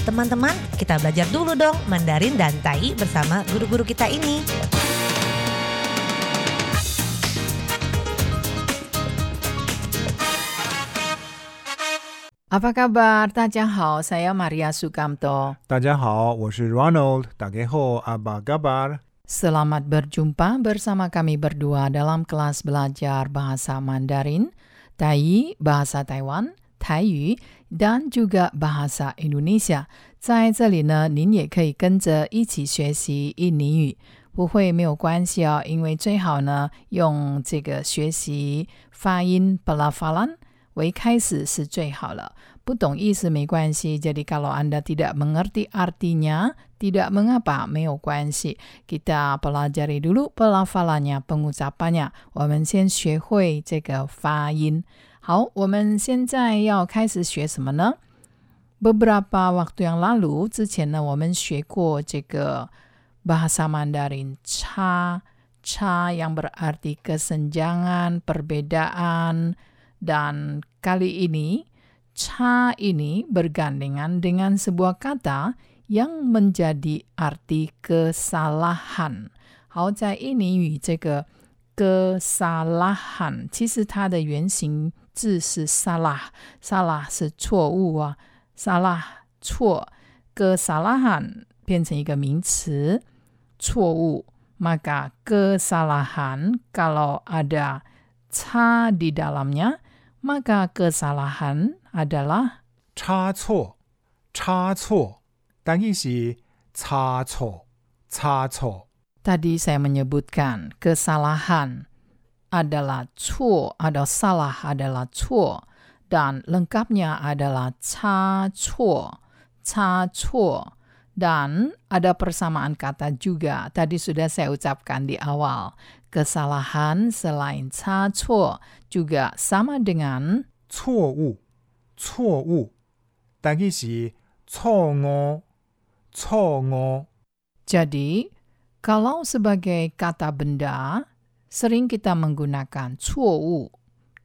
Teman-teman, kita belajar dulu dong Mandarin dan Tai bersama guru-guru kita ini. Apa kabar? Tadjahau, saya Maria Sukamto. Tadjahau, saya Ronald. Tadjahao, apa kabar? Selamat berjumpa bersama kami berdua dalam kelas belajar bahasa Mandarin, Tai, bahasa Taiwan, Taiyu, dan juga bahasa Indonesia. 在这里呢，您也可以跟着一起学习印尼语，不会没有关系哦，因为最好呢用这个学习发音 pelafalan 为开始是最好了。不懂意思没关系。Jadi kalau Anda tidak mengerti artinya, tidak mengapa, 没有关系。Kita pelajari dulu pelafalannya, pengucapannya。我们先学会这个发音。 好，我们现在要开始学什么呢？Beberapa waktu yang lalu 之前呢，我们学过这个 bahasa Mandarin cha cha yang berarti kesenjangan, perbedaan, dan kali ini cha ini bergandengan dengan sebuah kata yang menjadi arti kesalahan. 好，在印尼语这个 kesalahan，其实它的原型 字是 salah，salah 是错误啊，salah 错，kesalahan 变成一个名词，错误。Maka kesalahan kalau ada cha di dalamnya, maka kesalahan adalah 差错，差错，单义是差错，差错。 Tadi saya menyebutkan kesalahan adalah cu, ada salah adalah cu, dan lengkapnya adalah ca cu, ca cu. Dan ada persamaan kata juga, tadi sudah saya ucapkan di awal. Kesalahan selain ca cu juga sama dengan cu, cu. Tapi si cu cu Jadi, kalau sebagai kata benda, sering kita menggunakan 错误,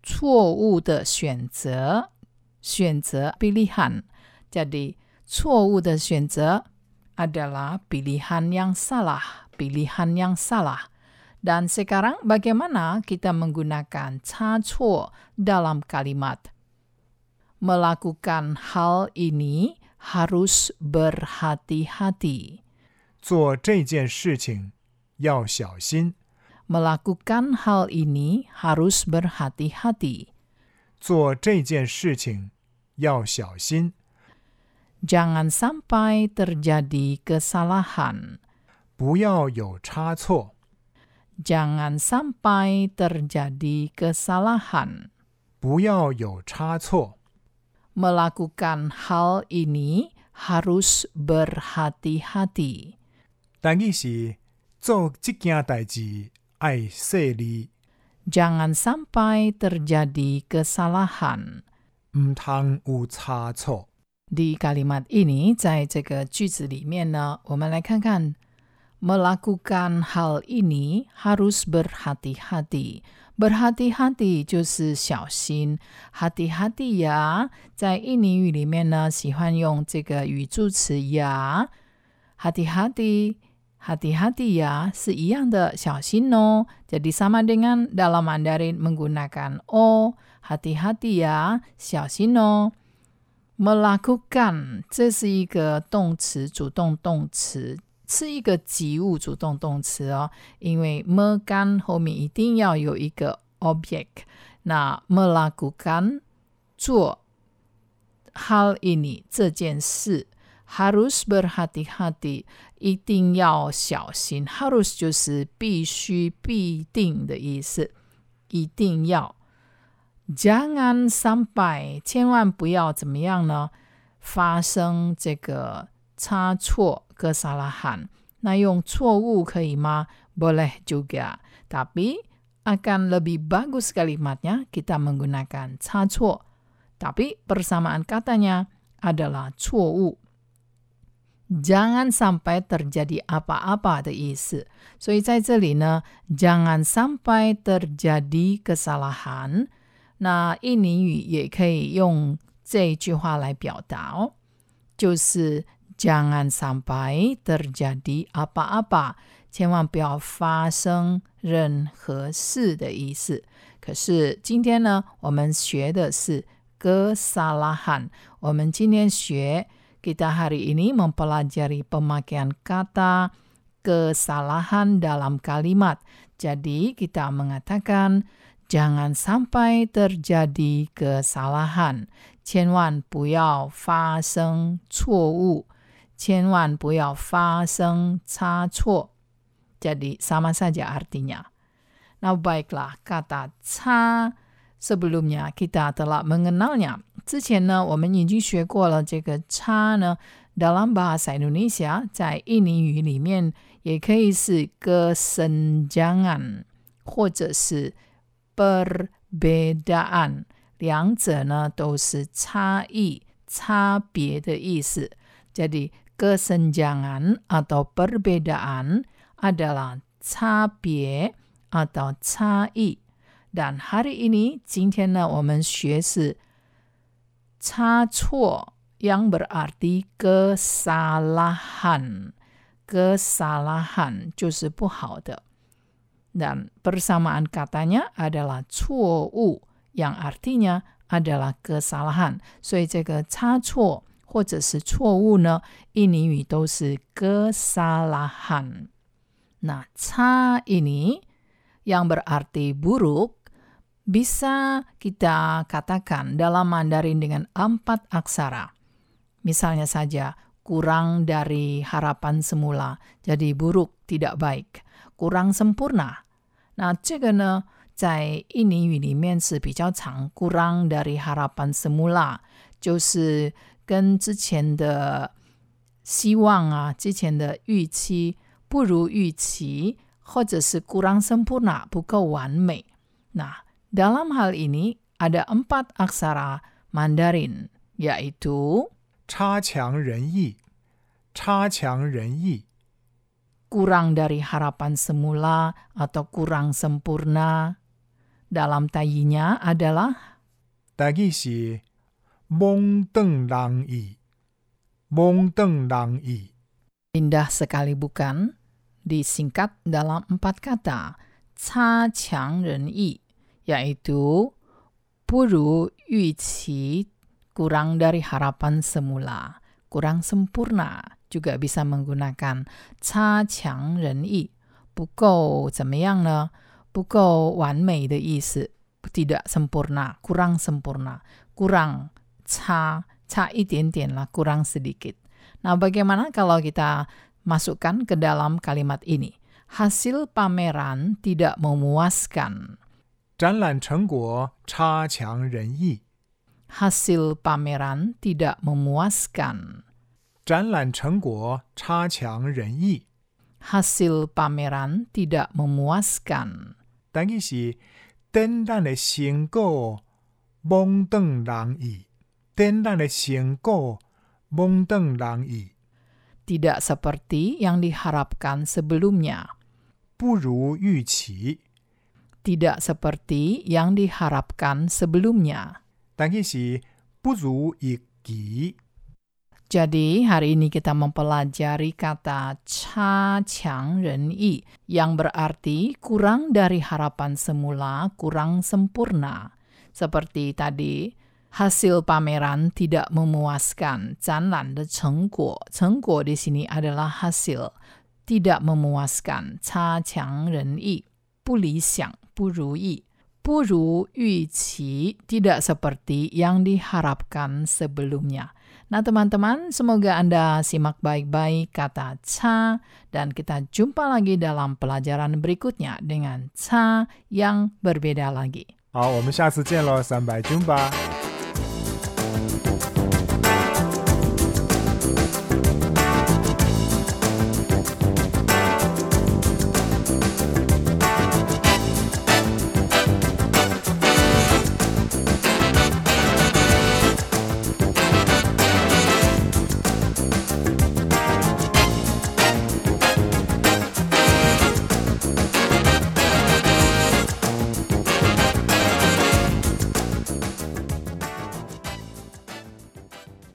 错误的选择,选择 pilihan. Jadi, 错误的选择 adalah pilihan yang salah, pilihan yang salah. Dan sekarang bagaimana kita menggunakan 差错 dalam kalimat? Melakukan hal ini harus berhati-hati. 做这件事情要小心， Melakukan hal ini harus berhati-hati. 做这件事情要小心， Jangan sampai terjadi kesalahan. 不要有差错， Jangan sampai terjadi kesalahan. 不要有差错。 Melakukan hal ini harus berhati-hati. 单义是做这件代志 爱细腻， Jangan sampai terjadi kesalahan. 唔通有差错。 Di kalimat ini, 在这个句子里面呢，我们来看看 melakukan hal ini harus berhati-hati. Berhati-hati 就是小心，hati-hati ya，在印尼语里面呢，喜欢用这个语助词呀，hati-hati。 Hati-hati ya, 是一样的，小心哦。Jadi sama dengan dalam Mandarin menggunakan o, hati-hati ya, 小心哦。melakukan 这是一个动词，主动动词，是一个及物主动动词哦。因为 megan 后面一定要有一个 object，那 melakukan 做 hal ini 这件事 harus berhati-hati 一定要小心，harus 就是必须、必定的意思，一定要。Jangan sampai，千万不要怎么样呢？发生这个差错 kesalahan。那用错误可以吗？Boleh juga. Tapi akan lebih bagus kalimatnya kita menggunakan 差错。Tapi persamaan katanya adalah 错误。 Jangan sampai terjadi apa-apa 的意思。所以在这里呢，jangan sampai terjadi kesalahan。那印尼语也可以用这一句话来表达哦。 就是 jangan sampai terjadi apa-apa，千万不要发生任何事的意思。可是今天呢，我们学的是 kesalahan。我们今天学 kita hari ini mempelajari pemakaian kata kesalahan dalam kalimat. Jadi kita mengatakan jangan sampai terjadi kesalahan. 千万不要发生错误，千万不要发生差错。Jadi sama saja artinya. Nah baiklah kata ca sebelumnya kita telah mengenalnya. 之前呢，我们已经学过了这个差呢，dalam bahasa Indonesia 在印尼语里面也可以是 kesenjangan 或者是 perbedaan。两者呢都是差异、差别的意思。Jadi kesenjangan atau perbedaan adalah 差别 atau 差异。 Dan hari ini 今天呢我们学是差错 yang berarti kesalahan. Kesalahan 就是不好的。Dan persamaan katanya adalah 错误。yang artinya adalah kesalahan，所以这个差错或者是错误呢，印尼语都是 kesalahan。Nah, ca ini yang berarti buruk bisa kita katakan dalam Mandarin dengan empat aksara. Misalnya saja, kurang dari harapan semula, jadi buruk, tidak baik. Kurang sempurna. Nah, 这个呢在印尼语里面是比较长，kurang dari harapan semula，就是跟之前的希望啊、之前的预期不如预期，或者是 kurang sempurna 不够完美。Nah, dalam hal ini ada empat aksara Mandarin, yaitu 差强人意，差强人意。 kurang dari harapan semula atau kurang sempurna. Dalam tayinya adalah 但伊是懵瞪人意，懵瞪人意。 indah sekali bukan? Disingkat dalam empat kata, ca qiang ren yi, yaitu puru yuqi kurang dari harapan semula, kurang sempurna. Juga bisa menggunakan cha qiang ren yi, bukou zemeyang ne, bukou wan mei de isi, tidak sempurna, kurang sempurna, kurang ca, ca itian lah, kurang sedikit. Nah, bagaimana kalau kita masukkan ke dalam kalimat ini? Hasil pameran tidak memuaskan. 展览成果差强人意， Hasil pameran tidak memuaskan. 展览成果差强人意。 Hasil pameran tidak memuaskan. 但伊是展览的成果懵瞪人意，展览的成果懵瞪人意， Tidak seperti yang diharapkan sebelumnya. 不如预期。 tidak seperti yang diharapkan sebelumnya. Jadi hari ini kita mempelajari kata cha qiang ren yi yang berarti kurang dari harapan semula, kurang sempurna. Seperti tadi, hasil pameran tidak memuaskan. Zanlan de chengguo. Chengguo di sini adalah hasil. Tidak memuaskan. Cha qiang ren yi. 不理想，不如意。不如预期, tidak seperti yang diharapkan sebelumnya. Nah teman-teman, semoga Anda simak baik-baik kata ca dan kita jumpa lagi dalam pelajaran berikutnya dengan ca yang berbeda lagi. 好，我们下次见喽，三百军吧。